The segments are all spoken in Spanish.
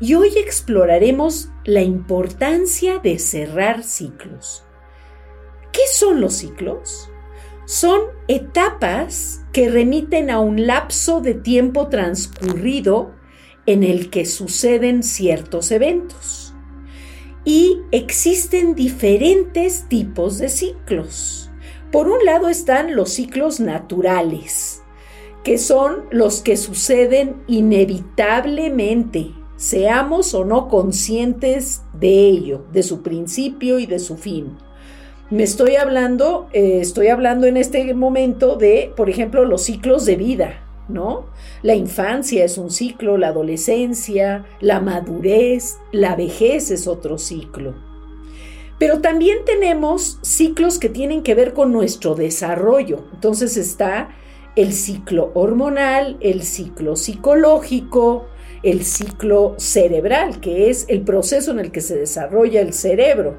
y hoy exploraremos la importancia de cerrar ciclos. ¿Qué son los ciclos? Son etapas que remiten a un lapso de tiempo transcurrido en el que suceden ciertos eventos. Y existen diferentes tipos de ciclos. Por un lado están los ciclos naturales, que son los que suceden inevitablemente, seamos o no conscientes de ello, de su principio y de su fin. Me estoy hablando, eh, estoy hablando en este momento de, por ejemplo, los ciclos de vida, ¿no? La infancia es un ciclo, la adolescencia, la madurez, la vejez es otro ciclo. Pero también tenemos ciclos que tienen que ver con nuestro desarrollo. Entonces está el ciclo hormonal, el ciclo psicológico, el ciclo cerebral, que es el proceso en el que se desarrolla el cerebro,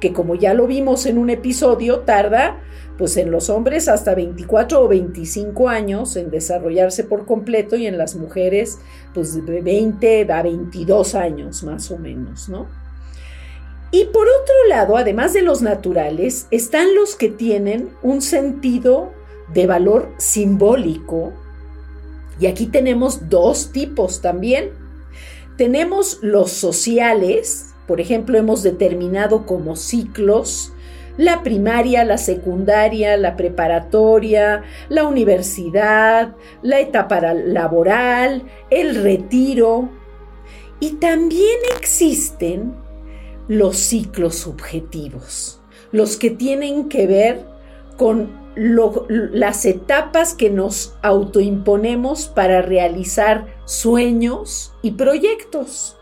que como ya lo vimos en un episodio, tarda pues en los hombres hasta 24 o 25 años en desarrollarse por completo y en las mujeres pues de 20 a 22 años más o menos, ¿no? Y por otro lado, además de los naturales, están los que tienen un sentido de valor simbólico. Y aquí tenemos dos tipos también. Tenemos los sociales, por ejemplo, hemos determinado como ciclos la primaria, la secundaria, la preparatoria, la universidad, la etapa laboral, el retiro. Y también existen los ciclos subjetivos, los que tienen que ver con las etapas que nos autoimponemos para realizar sueños y proyectos.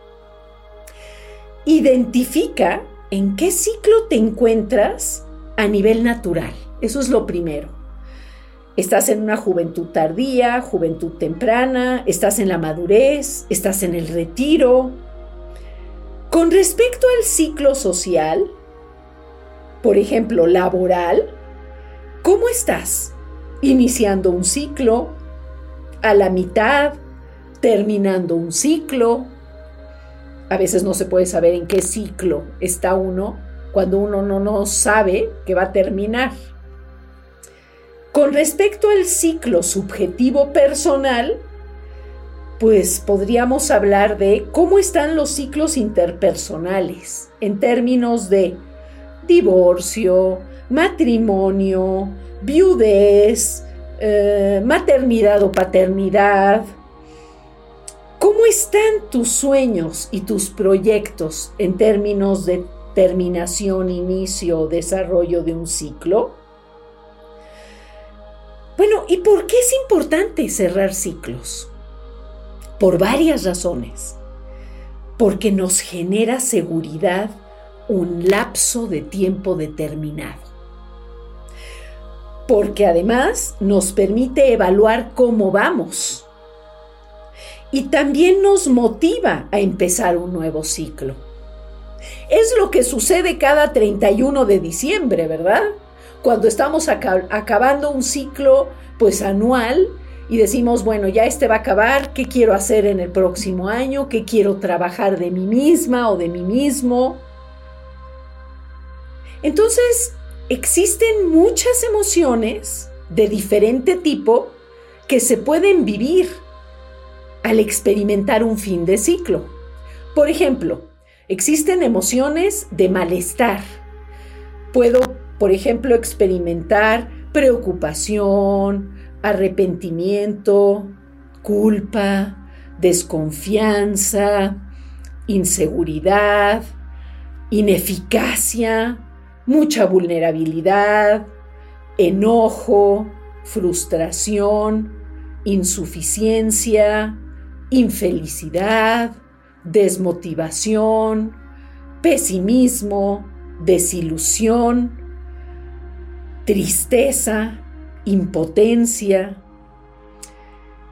Identifica en qué ciclo te encuentras a nivel natural. Eso es lo primero. Estás en una juventud tardía, juventud temprana, estás en la madurez, estás en el retiro. Con respecto al ciclo social, por ejemplo, laboral, ¿Cómo estás? Iniciando un ciclo, a la mitad, terminando un ciclo. A veces no se puede saber en qué ciclo está uno cuando uno no, no sabe que va a terminar. Con respecto al ciclo subjetivo personal, pues podríamos hablar de cómo están los ciclos interpersonales en términos de divorcio, matrimonio, viudez, eh, maternidad o paternidad. ¿Cómo están tus sueños y tus proyectos en términos de terminación, inicio o desarrollo de un ciclo? Bueno, ¿y por qué es importante cerrar ciclos? Por varias razones. Porque nos genera seguridad un lapso de tiempo determinado porque además nos permite evaluar cómo vamos y también nos motiva a empezar un nuevo ciclo. Es lo que sucede cada 31 de diciembre, ¿verdad? Cuando estamos acabando un ciclo pues anual y decimos, bueno, ya este va a acabar, ¿qué quiero hacer en el próximo año? ¿Qué quiero trabajar de mí misma o de mí mismo? Entonces, existen muchas emociones de diferente tipo que se pueden vivir al experimentar un fin de ciclo. Por ejemplo, existen emociones de malestar. Puedo, por ejemplo, experimentar preocupación, arrepentimiento, culpa, desconfianza, inseguridad, ineficacia, mucha vulnerabilidad, enojo, frustración, insuficiencia, infelicidad, desmotivación, pesimismo, desilusión, tristeza, impotencia.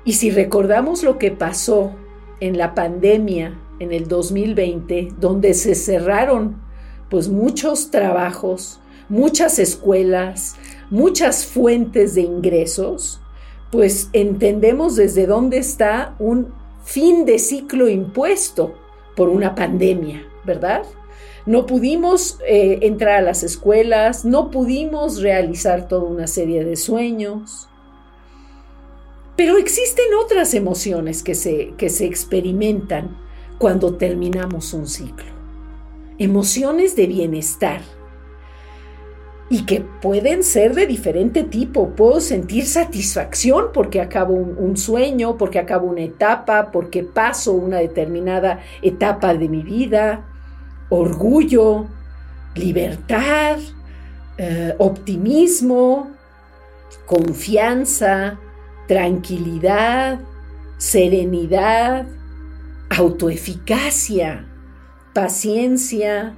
Y si recordamos lo que pasó en la pandemia en el 2020, donde se cerraron pues muchos trabajos, muchas escuelas, muchas fuentes de ingresos, pues entendemos desde dónde está un fin de ciclo impuesto por una pandemia, ¿verdad? No pudimos eh, entrar a las escuelas, no pudimos realizar toda una serie de sueños. Pero existen otras emociones que se, que se experimentan cuando terminamos un ciclo. Emociones de bienestar. Y que pueden ser de diferente tipo. Puedo sentir satisfacción porque acabo un, sueño, porque acabo una etapa, porque paso una determinada etapa de mi vida orgullo, libertad, eh, optimismo, confianza, tranquilidad, serenidad, autoeficacia, paciencia,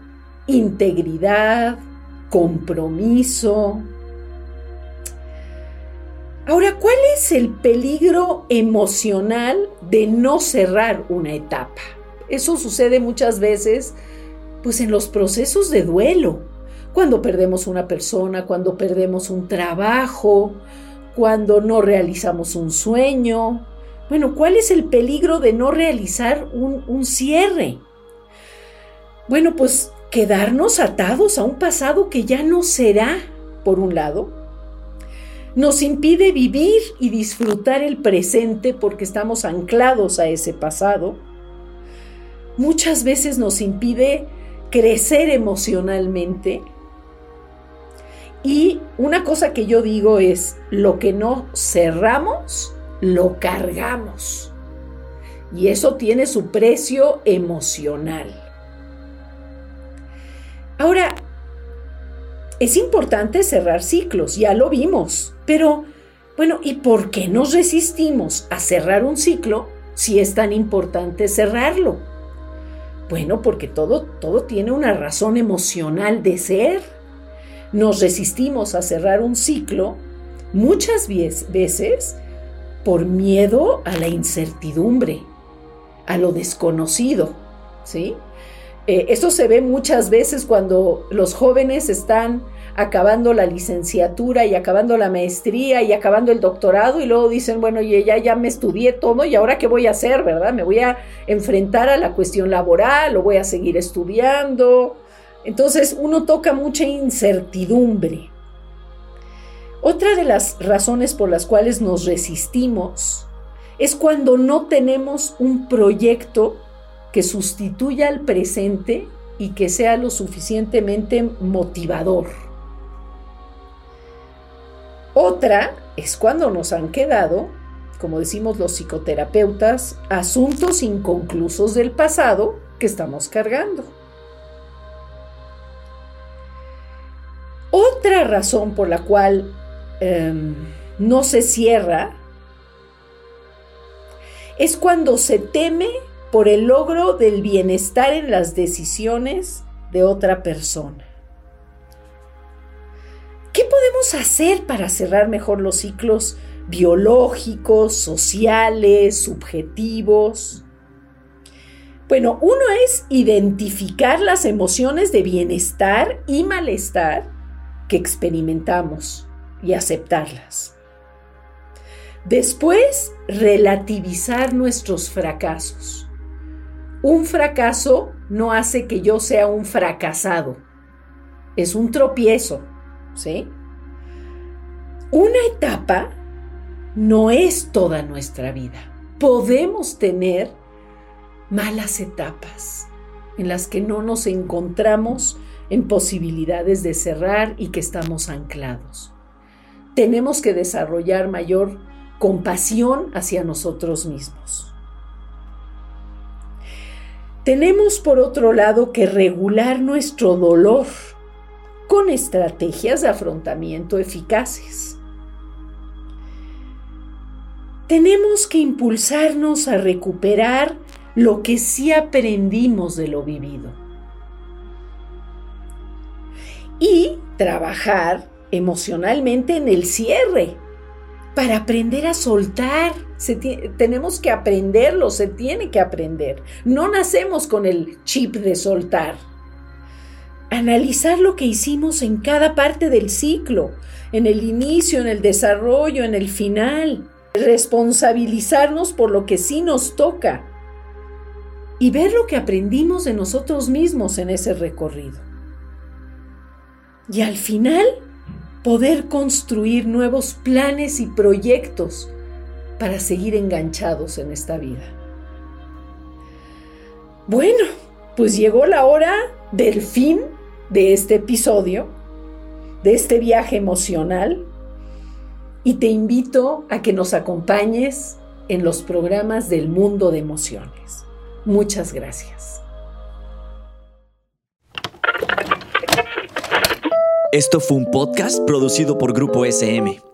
integridad, compromiso. Ahora, ¿cuál es el peligro emocional de no cerrar una etapa? Eso sucede muchas veces pues en los procesos de duelo, cuando perdemos una persona, cuando perdemos un trabajo, cuando no realizamos un sueño. Bueno, ¿cuál es el peligro de no realizar un, un cierre? Bueno, pues quedarnos atados a un pasado que ya no será, por un lado. Nos impide vivir y disfrutar el presente porque estamos anclados a ese pasado. Muchas veces nos impide crecer emocionalmente. Y una cosa que yo digo es, lo que no cerramos, lo cargamos. Y eso tiene su precio emocional. Ahora, es importante cerrar ciclos, ya lo vimos, pero bueno, ¿y por qué nos resistimos a cerrar un ciclo si es tan importante cerrarlo? Bueno, porque todo, todo tiene una razón emocional de ser. Nos resistimos a cerrar un ciclo muchas veces por miedo a la incertidumbre, a lo desconocido, ¿sí? Eh, esto se ve muchas veces cuando los jóvenes están acabando la licenciatura y acabando la maestría y acabando el doctorado y luego dicen, bueno, y ya, ya me estudié todo y ahora qué voy a hacer, ¿verdad? Me voy a enfrentar a la cuestión laboral o voy a seguir estudiando. Entonces uno toca mucha incertidumbre. Otra de las razones por las cuales nos resistimos es cuando no tenemos un proyecto que sustituya al presente y que sea lo suficientemente motivador. Otra es cuando nos han quedado, como decimos los psicoterapeutas, asuntos inconclusos del pasado que estamos cargando. Otra razón por la cual em, no se cierra es cuando se teme por el logro del bienestar en las decisiones de otra persona. ¿Qué podemos hacer para cerrar mejor los ciclos biológicos, sociales, subjetivos? Bueno, uno es identificar las emociones de bienestar y malestar que experimentamos y aceptarlas. Después, relativizar nuestros fracasos. Un fracaso no hace que yo sea un fracasado. Es un tropiezo, ¿sí? Una etapa no es toda nuestra vida. Podemos tener malas etapas en las que no nos encontramos en posibilidades de cerrar y que estamos anclados. Tenemos que desarrollar mayor compasión hacia nosotros mismos. Tenemos por otro lado que regular nuestro dolor con estrategias de afrontamiento eficaces. Tenemos que impulsarnos a recuperar lo que sí aprendimos de lo vivido. Y trabajar emocionalmente en el cierre para aprender a soltar. Tenemos que aprenderlo, se tiene que aprender. No nacemos con el chip de soltar. Analizar lo que hicimos en cada parte del ciclo, en el inicio, en el desarrollo, en el final. Responsabilizarnos por lo que sí nos toca y ver lo que aprendimos de nosotros mismos en ese recorrido. Y al final, poder construir nuevos planes y proyectos para seguir enganchados en esta vida. Bueno, pues llegó la hora del fin de este episodio, de este viaje emocional, y te invito a que nos acompañes en los programas del mundo de emociones. Muchas gracias. Esto fue un podcast producido por Grupo SM.